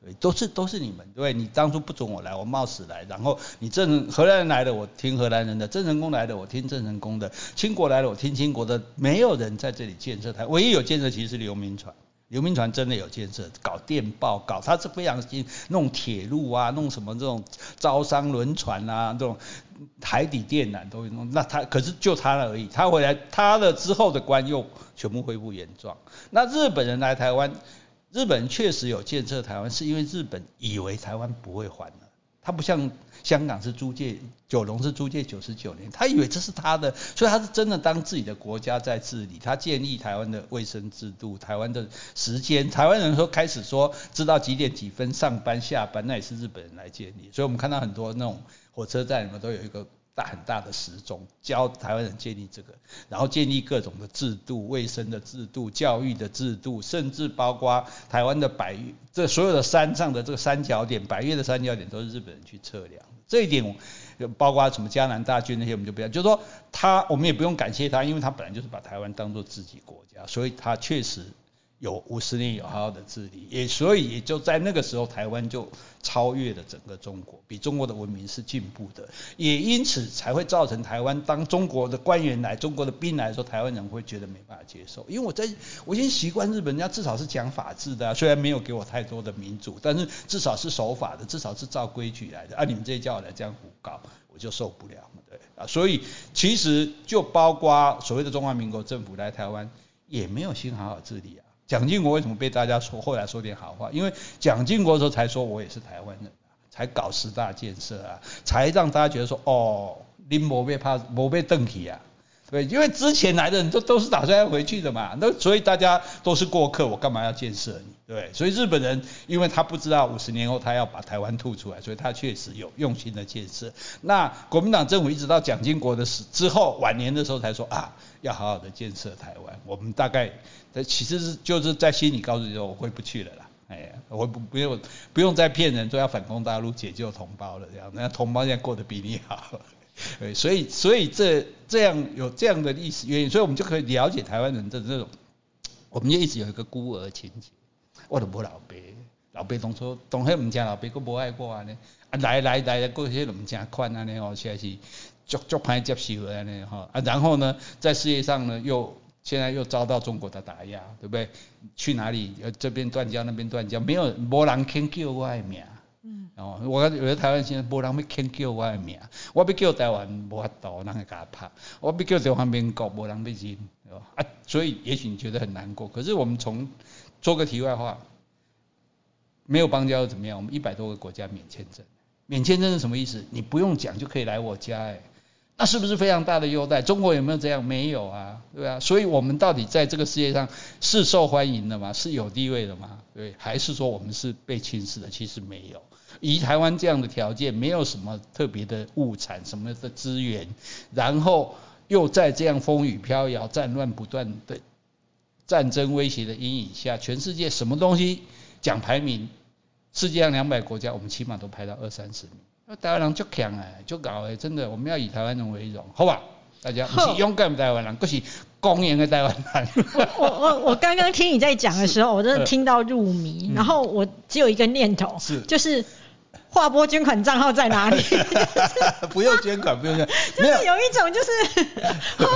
对，都是都是你们，对，你当初不准我来，我冒死来，然后你郑荷兰人来的，我听荷兰人的；郑成功来的，我听郑成功的；清国来的，我听清国的。没有人在这里建设台，唯一有建设其实是刘铭传。刘铭传真的有建设，搞电报，搞他是非常新，弄铁路啊，弄什么这种招商轮船啊，这种海底电缆都弄。那他可是就他而已，他回来他的之后的官又全部恢复原状。那日本人来台湾，日本人确实有建设台湾，是因为日本以为台湾不会还了，他不像。香港是租界，九龙是租界九十九年，他以为这是他的，所以他是真的当自己的国家在治理。他建立台湾的卫生制度，台湾的时间，台湾人说开始说知道几点几分上班下班，那也是日本人来建立。所以我们看到很多那种火车站里面都有一个。大很大的时钟教台湾人建立这个，然后建立各种的制度、卫生的制度、教育的制度，甚至包括台湾的百，这所有的山上的这个三角点，百越的三角点都是日本人去测量。这一点，包括什么江南大军那些，我们就不要，就是说他，我们也不用感谢他，因为他本来就是把台湾当做自己国家，所以他确实。有五十年有好好的治理，也所以也就在那个时候，台湾就超越了整个中国，比中国的文明是进步的，也因此才会造成台湾当中国的官员来、中国的兵来说，台湾人会觉得没办法接受，因为我在我已经习惯日本人家至少是讲法治的，虽然没有给我太多的民主，但是至少是守法的，至少是照规矩来的，啊，你们这些叫我来这样胡搞，我就受不了，对。啊，所以其实就包括所谓的中华民国政府来台湾，也没有心好好治理啊。蒋经国为什么被大家说后来说点好话？因为蒋经国时候才说我也是台湾人，才搞十大建设啊，才让大家觉得说哦，林某被怕某被邓起啊，对，因为之前来的人都都是打算要回去的嘛，那所以大家都是过客，我干嘛要建设你？对，所以日本人因为他不知道五十年后他要把台湾吐出来，所以他确实有用心的建设。那国民党政府一直到蒋经国的时之后晚年的时候才说啊，要好好的建设台湾。我们大概其实是就是在心里告诉你说我回不去了啦。哎呀，我不不用不用再骗人，说要反攻大陆解救同胞了这样，那同胞现在过得比你好。对，所以所以这这样有这样的历史原因，所以我们就可以了解台湾人的这种，我们就一直有一个孤儿情节。我都无老爸，老爸当初当迄毋正老爸，佫无爱我安尼，啊来来来，过迄毋正款安尼哦，实在是足足歹接受安尼吼，啊然后呢，在事业上呢又现在又遭到中国的打压，对不对？去哪里呃这边断交那边断交，没有无人肯救我的命。嗯，哦，我有的台湾现在无人要肯叫我的名，我要叫台湾无法度，人会甲拍，我要叫中华民国无人要认，啊，所以也许你觉得很难过，可是我们从做个题外话，没有邦交又怎么样？我们一百多个国家免签证，免签证是什么意思？你不用讲就可以来我家，哎，那是不是非常大的优待？中国有没有这样？没有啊，对啊，所以我们到底在这个世界上是受欢迎的吗？是有地位的吗？对，还是说我们是被轻视的？其实没有，以台湾这样的条件，没有什么特别的物产，什么的资源，然后又在这样风雨飘摇、战乱不断的。战争威胁的阴影下，全世界什么东西讲排名？世界上两百国家，我们起码都排到二三十名。那台湾人就强哎，就搞哎，真的，我们要以台湾人为荣，好吧？大家不是勇敢的台湾人，不是公严的台湾人。我我我刚刚听你在讲的时候，我真的 听到入迷，然后我只有一个念头，就是。划拨捐款账号在哪里？不用捐款，不用捐。就是有一种就是，呵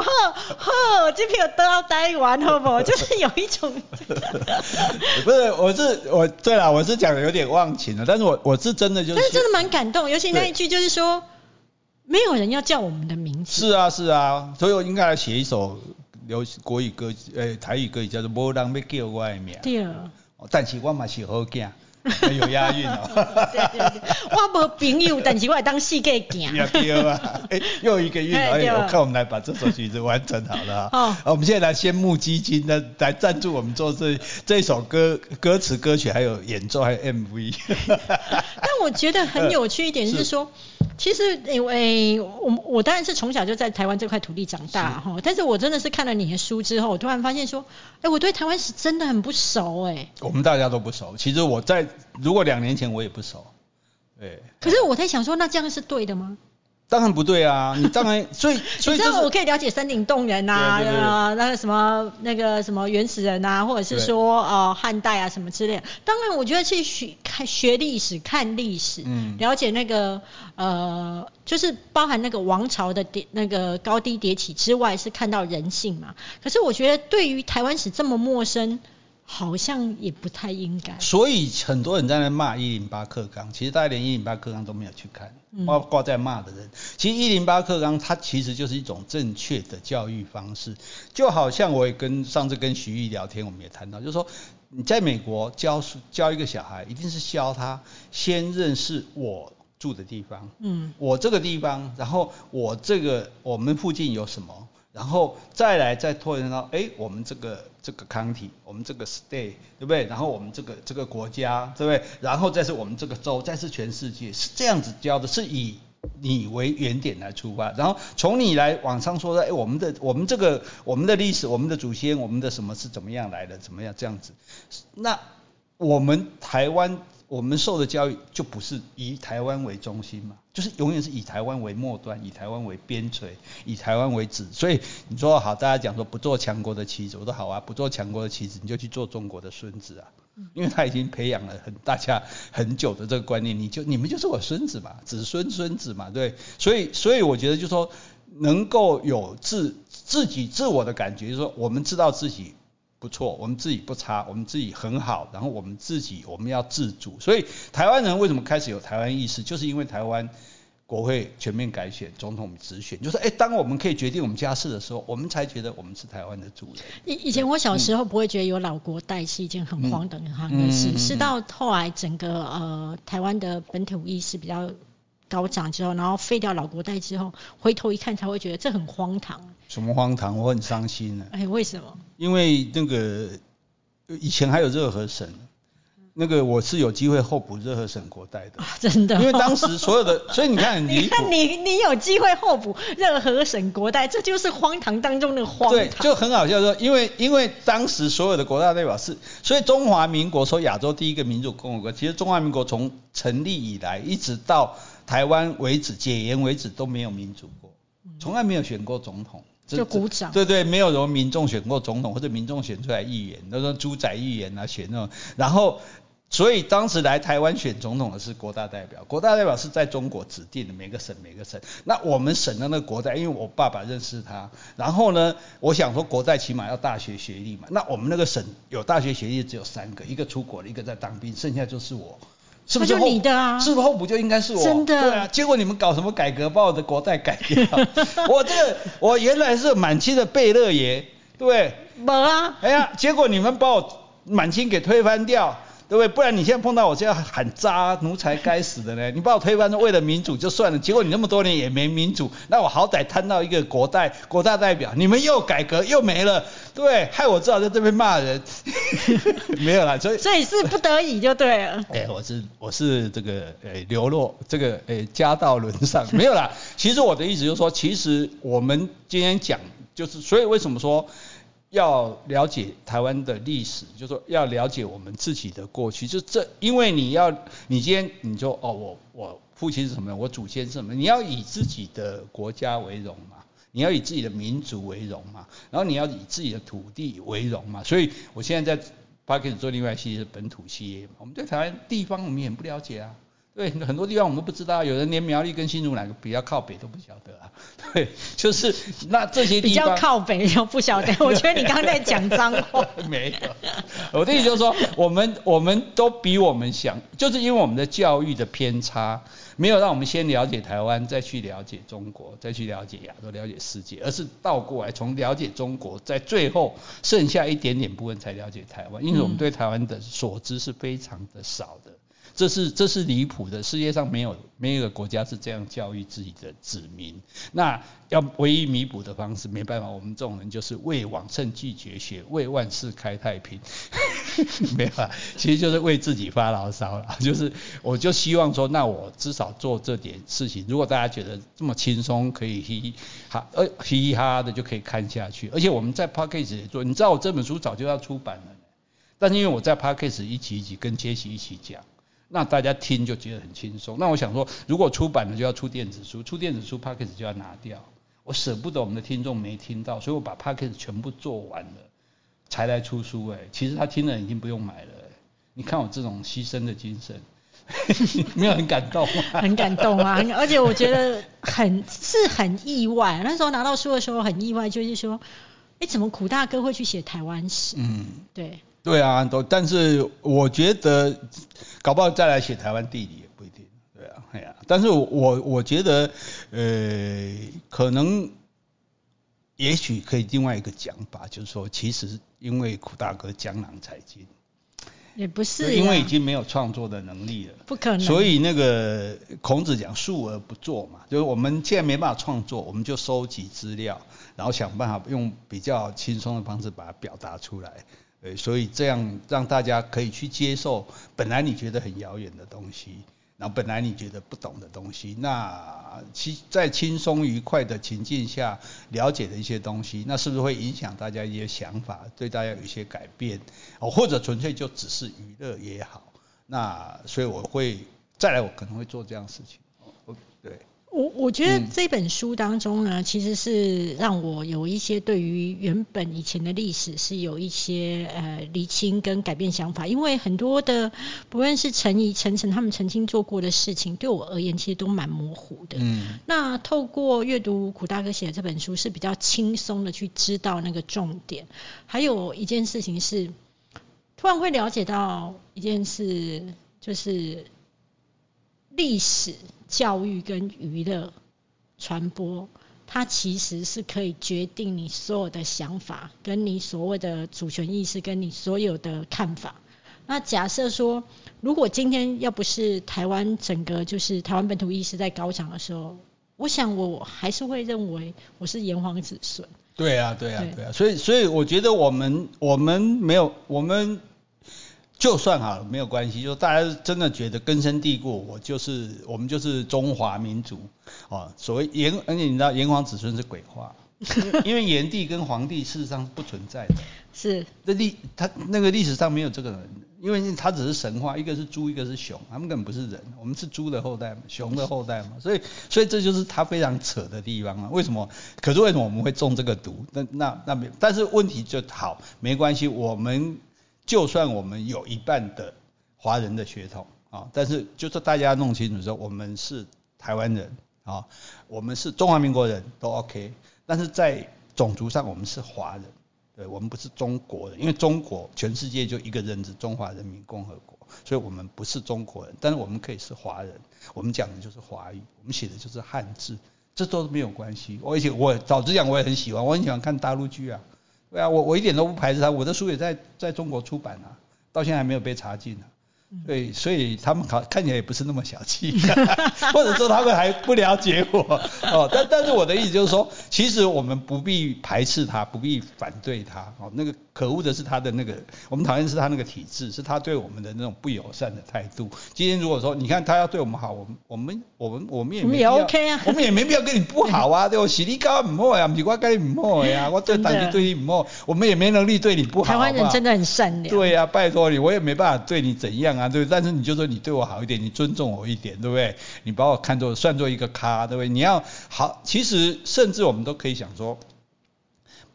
呵呵，这票都要待完，好不好？就是有一种。不是，我是我，对了，我是讲的有点忘情了，但是我我是真的就是。但是真的蛮感动，尤其那一句就是说，没有人要叫我们的名字。是啊是啊，所以我应该来写一首流国语歌，呃，台语歌叫做《无人要叫我的名》。对啊。但是我嘛是好囝。有押韵哦。对对对，我无朋友，但是我当世界行。对啊，哎，又一个韵哎，我看我们来把这首曲子完成好了。好，我们现在来先募基金，呢来赞助我们做这这首歌歌词歌曲，还有演奏，还有 MV。但我觉得很有趣一点是说。其实，因为我我当然是从小就在台湾这块土地长大哈，但是我真的是看了你的书之后，我突然发现说，哎，我对台湾史真的很不熟哎。我们大家都不熟，其实我在如果两年前我也不熟，对。可是我在想说，那这样是对的吗？当然不对啊！你当然，所以所以这样我可以了解山顶洞人呐，那个什么那个什么原始人呐，或者是说呃汉代啊什么之类。当然，我觉得去学看学历史、看历史，嗯，了解那个呃，就是包含那个王朝的迭那个高低迭起之外，是看到人性嘛。可是我觉得对于台湾史这么陌生。好像也不太应该。所以很多人在那骂一零八课纲，其实大家连一零八课纲都没有去看，包括在骂的人。其实一零八课纲它其实就是一种正确的教育方式，就好像我也跟上次跟徐毅聊天，我们也谈到，就是说你在美国教教一个小孩，一定是教他先认识我住的地方，嗯，我这个地方，然后我这个我们附近有什么。然后再来再拓展到，哎，我们这个这个 county，我们这个 state，对不对？然后我们这个这个国家，对不对？然后再是我们这个州，再是全世界，是这样子教的，是以你为原点来出发，然后从你来往上说的，哎，我们的我们这个我们的历史，我们的祖先，我们的什么是怎么样来的，怎么样这样子？那我们台湾。我们受的教育就不是以台湾为中心嘛，就是永远是以台湾为末端，以台湾为边陲，以台湾为止。所以你说好，大家讲说不做强国的棋子，我说好啊，不做强国的棋子，你就去做中国的孙子啊，因为他已经培养了很大家很久的这个观念，你就你们就是我孙子嘛，子孙孙子嘛，对。所以所以我觉得就是说能够有自自己自我的感觉，就是说我们知道自己。不错，我们自己不差，我们自己很好，然后我们自己我们要自主，所以台湾人为什么开始有台湾意识，就是因为台湾国会全面改选，总统直选，就是哎，当我们可以决定我们家事的时候，我们才觉得我们是台湾的主人。以以前我小时候不会觉得有老国代是一件很荒唐的事，是到后来整个呃台湾的本土意识比较。高涨之后，然后废掉老国代之后，回头一看才会觉得这很荒唐。什么荒唐？我很伤心呢。哎，为什么？因为那个以前还有热河省。那个我是有机会候补热河省国代的，真的，因为当时所有的，所以你看，你看你你有机会候补热河省国代，这就是荒唐当中的荒唐。对，就很好笑说，因为因为当时所有的国大代表是，所以中华民国说亚洲第一个民主共和国，其实中华民国从成立以来，一直到台湾为止解严为止都没有民主过，从来没有选过总统。就鼓掌。对对，没有什么民众选过总统或者民众选出来议员，那说猪仔议员啊选那种，然后。所以当时来台湾选总统的是国大代表，国大代表是在中国指定的，每个省每个省。那我们省的那个国代，因为我爸爸认识他，然后呢，我想说国代起码要大学学历嘛。那我们那个省有大学学历只有三个，一个出国了，一个在当兵，剩下就是我。是不是你的啊？是不是候补就应该是我？真的。对啊，结果你们搞什么改革，把我的国代改掉。我这个我原来是满清的贝勒爷，对。没啊。哎呀，结果你们把我满清给推翻掉。对不对？不然你现在碰到我就要喊渣奴才该死的呢？你把我推翻是为了民主就算了，结果你那么多年也没民主，那我好歹摊到一个国代国大代表，你们又改革又没了，对，害我只好在这边骂人。没有啦，所以所以是不得已就对了。哎，我是我是这个呃流落这个呃家道沦丧，没有啦。其实我的意思就是说，其实我们今天讲就是，所以为什么说？要了解台湾的历史，就是说要了解我们自己的过去，就这，因为你要，你今天你说哦，我我父亲是什么，我祖先是什么，你要以自己的国家为荣嘛，你要以自己的民族为荣嘛，然后你要以自己的土地为荣嘛，所以我现在在 p a r k e 做另外一些本土企业，我们对台湾地方我们也不了解啊。对，很多地方我们都不知道，有人连苗栗跟新竹哪个比较靠北都不晓得啊。对，就是那这些地方比较靠北又不晓得。我觉得你刚才讲脏话。没有，我的意思就是说，我们我们都比我们想，就是因为我们的教育的偏差，没有让我们先了解台湾，再去了解中国，再去了解亚洲，了解世界，而是倒过来，从了解中国，在最后剩下一点点部分才了解台湾，因为我们对台湾的所知是非常的少的。这是这是离谱的，世界上没有没有一个国家是这样教育自己的子民。那要唯一弥补的方式，没办法，我们这种人就是为往圣继绝学，为万世开太平。没办法，其实就是为自己发牢骚了。就是我就希望说，那我至少做这点事情。如果大家觉得这么轻松，可以嘻哈呃嘻嘻哈哈的就可以看下去。而且我们在 p a c k a g e 也做，你知道我这本书早就要出版了，但是因为我在 p a c k a g e 一集一集跟杰西一起讲。那大家听就觉得很轻松。那我想说，如果出版了就要出电子书，出电子书 p a c k a g e 就要拿掉。我舍不得我们的听众没听到，所以我把 p a c k a g e 全部做完了，才来出书。哎，其实他听了已经不用买了。你看我这种牺牲的精神，没有很感动吗？很感动啊！而且我觉得很是很意外。那时候拿到书的时候很意外，就是说，哎，怎么苦大哥会去写台湾史？嗯，对。对啊，都，但是我觉得搞不好再来写台湾地理也不一定，对啊，哎呀，但是我我觉得，呃，可能，也许可以另外一个讲法，就是说，其实因为苦大哥江郎才尽，也不是，因为已经没有创作的能力了，不可能，所以那个孔子讲述而不作嘛，就是我们现在没办法创作，我们就收集资料，然后想办法用比较轻松的方式把它表达出来。对，所以这样让大家可以去接受本来你觉得很遥远的东西，然后本来你觉得不懂的东西，那其在轻松愉快的情境下了解的一些东西，那是不是会影响大家一些想法，对大家有一些改变，哦，或者纯粹就只是娱乐也好，那所以我会再来，我可能会做这样事情，我我觉得这本书当中呢，其实是让我有一些对于原本以前的历史是有一些呃厘清跟改变想法，因为很多的不论是陈怡、陈晨他们曾经做过的事情，对我而言其实都蛮模糊的。嗯。那透过阅读苦大哥写的这本书，是比较轻松的去知道那个重点。还有一件事情是，突然会了解到一件事，就是。历史教育跟娱乐传播，它其实是可以决定你所有的想法，跟你所谓的主权意识，跟你所有的看法。那假设说，如果今天要不是台湾整个就是台湾本土意识在高涨的时候，我想我还是会认为我是炎黄子孙。对啊，对啊，对啊，所以所以我觉得我们我们没有我们就算好了没有关系，就大家真的觉得根深蒂固，我就是我们就是中华民族啊。所谓炎，而且你知道炎黄子孙是鬼话。因为炎帝跟黄帝事实上是不存在的，是，那历他那个历史上没有这个人，因为他只是神话，一个是猪，一个是熊，他们根本不是人，我们是猪的后代嘛，熊的后代嘛，所以所以这就是他非常扯的地方啊。为什么？可是为什么我们会中这个毒？那那那没，但是问题就好，没关系，我们就算我们有一半的华人的血统啊，但是就是大家弄清楚说，我们是台湾人啊，我们是中华民国人都 OK。但是在种族上，我们是华人，对我们不是中国人，因为中国全世界就一个认知，中华人民共和国，所以我们不是中国人，但是我们可以是华人，我们讲的就是华语，我们写的就是汉字，这都没有关系。而且我早之前我也很喜欢，我很喜欢看大陆剧啊，对啊，我我一点都不排斥他，我的书也在在中国出版啊，到现在还没有被查禁呢。对，所以他们看看起来也不是那么小气，或者说他们还不了解我哦。但但是我的意思就是说，其实我们不必排斥他，不必反对他哦。那个可恶的是他的那个，我们讨厌是他那个体制，是他对我们的那种不友善的态度。今天如果说你看他要对我们好，我们我们我们我们也没必要，我们也没必要跟你不好啊，对我洗你搞唔好呀，唔是我跟你唔好呀，我对党你对你唔好，我们也没能力对你不好。台湾人真的很善良。对呀，拜托你，我也没办法对你怎样。啊，对，但是你就说你对我好一点，你尊重我一点，对不对？你把我看作算作一个咖，对不对？你要好，其实甚至我们都可以想说，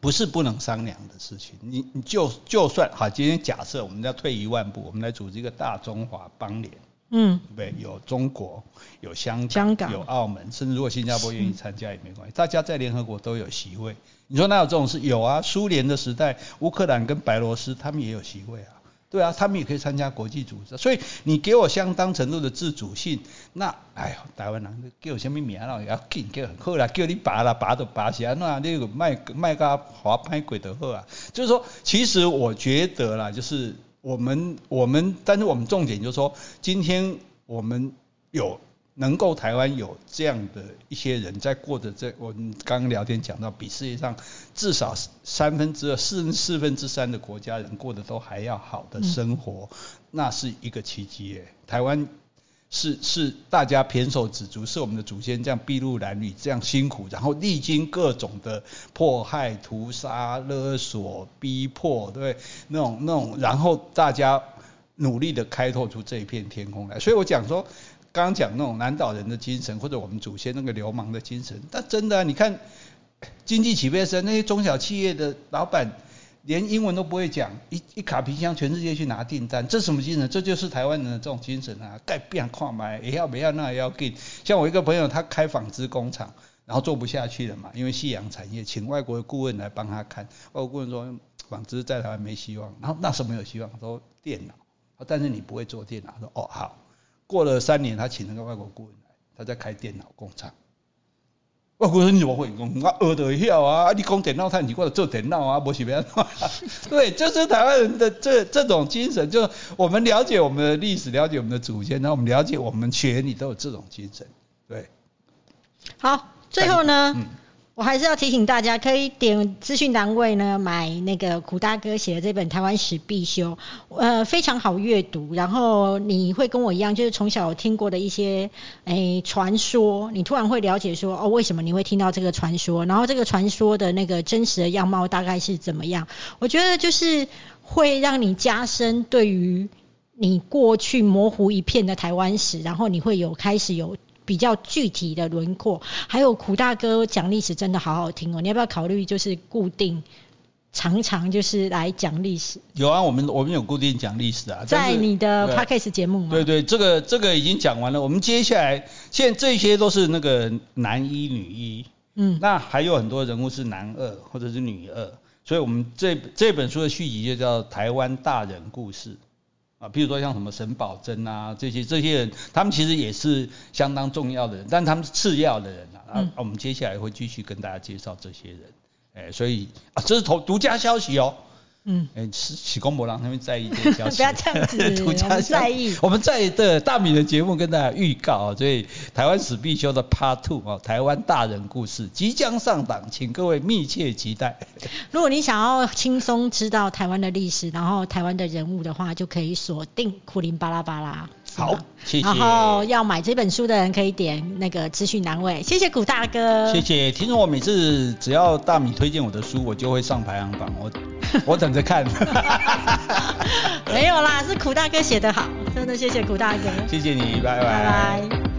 不是不能商量的事情。你你就就算好，今天假设我们要退一万步，我们来组织一个大中华邦联，嗯，对，有中国，有香港，有澳门，甚至如果新加坡愿意参加也没关系，大家在联合国都有席位。你说哪有这种事？有啊，苏联的时代，乌克兰跟白罗斯他们也有席位啊。对啊，他们也可以参加国际组织，所以你给我相当程度的自主性，那哎呦，台湾人给我什么名啊？也要紧给很好啦，叫你拔啦，拔都拔起来，那那个卖卖个滑拍鬼的货啊。就是说，其实我觉得啦，就是我们我们，但是我们重点就是说，今天我们有。能够台湾有这样的一些人在过着这，我们刚刚聊天讲到，比世界上至少三分之二、四四分之三的国家人过得都还要好的生活，那是一个奇迹耶。台湾是是大家胼手指足，是我们的祖先这样筚路蓝缕这样辛苦，然后历经各种的迫害、屠杀、勒索、逼迫，对那种那种，然后大家努力的开拓出这一片天空来。所以我讲说。刚刚讲那种南岛人的精神，或者我们祖先那个流氓的精神，但真的，你看经济起飞时，那些中小企业的老板连英文都不会讲，一一卡皮箱全世界去拿订单，这什么精神？这就是台湾人的这种精神啊！盖变矿买，也要不要那也要给。像我一个朋友，他开纺织工厂，然后做不下去了嘛，因为夕阳产业，请外国的顾问来帮他看，外国顾问说纺织在台湾没希望，然后那什么有希望？说电脑，但是你不会做电脑，说哦好。过了三年，他请了个外国顾问来，他在开电脑工厂。外国人你怎么会讲？我学得晓啊！你讲电脑，他你过来做电脑啊，不是别 对，就是台湾人的这这种精神，就是我们了解我们的历史，了解我们的祖先，然后我们了解我们学你都有这种精神。对。好，最后呢？我还是要提醒大家，可以点资讯单位呢买那个苦大哥写的这本《台湾史必修》，呃，非常好阅读。然后你会跟我一样，就是从小听过的一些诶传说，你突然会了解说，哦，为什么你会听到这个传说？然后这个传说的那个真实的样貌大概是怎么样？我觉得就是会让你加深对于你过去模糊一片的台湾史，然后你会有开始有。比较具体的轮廓，还有苦大哥讲历史真的好好听哦，你要不要考虑就是固定常常就是来讲历史？有啊，我们我们有固定讲历史啊，在你的 podcast 节目吗？对对，这个这个已经讲完了，我们接下来现在这些都是那个男一女一，嗯，那还有很多人物是男二或者是女二，所以我们这这本书的续集就叫《台湾大人故事》。啊，比如说像什么沈葆桢啊，这些这些人，他们其实也是相当重要的人，但他们是次要的人啊。啊，我们接下来会继续跟大家介绍这些人。哎，所以啊，这是头独家消息哦。嗯，哎，是喜公伯郎他们在意这 些消息，不要这样子，我们在意。我们在的大米的节目跟大家预告啊，所以台湾史必修的 Part Two 啊，台湾大人故事即将上档，请各位密切期待。如果你想要轻松知道台湾的历史，然后台湾的人物的话，就可以锁定苦林巴拉巴拉。好，谢谢。然后要买这本书的人可以点那个资讯栏位，谢谢古大哥。谢谢。听说我每次只要大米推荐我的书，我就会上排行榜。我 我等着看。没有啦，是苦大哥写的好，真的谢谢苦大哥。谢谢你，拜拜。拜拜。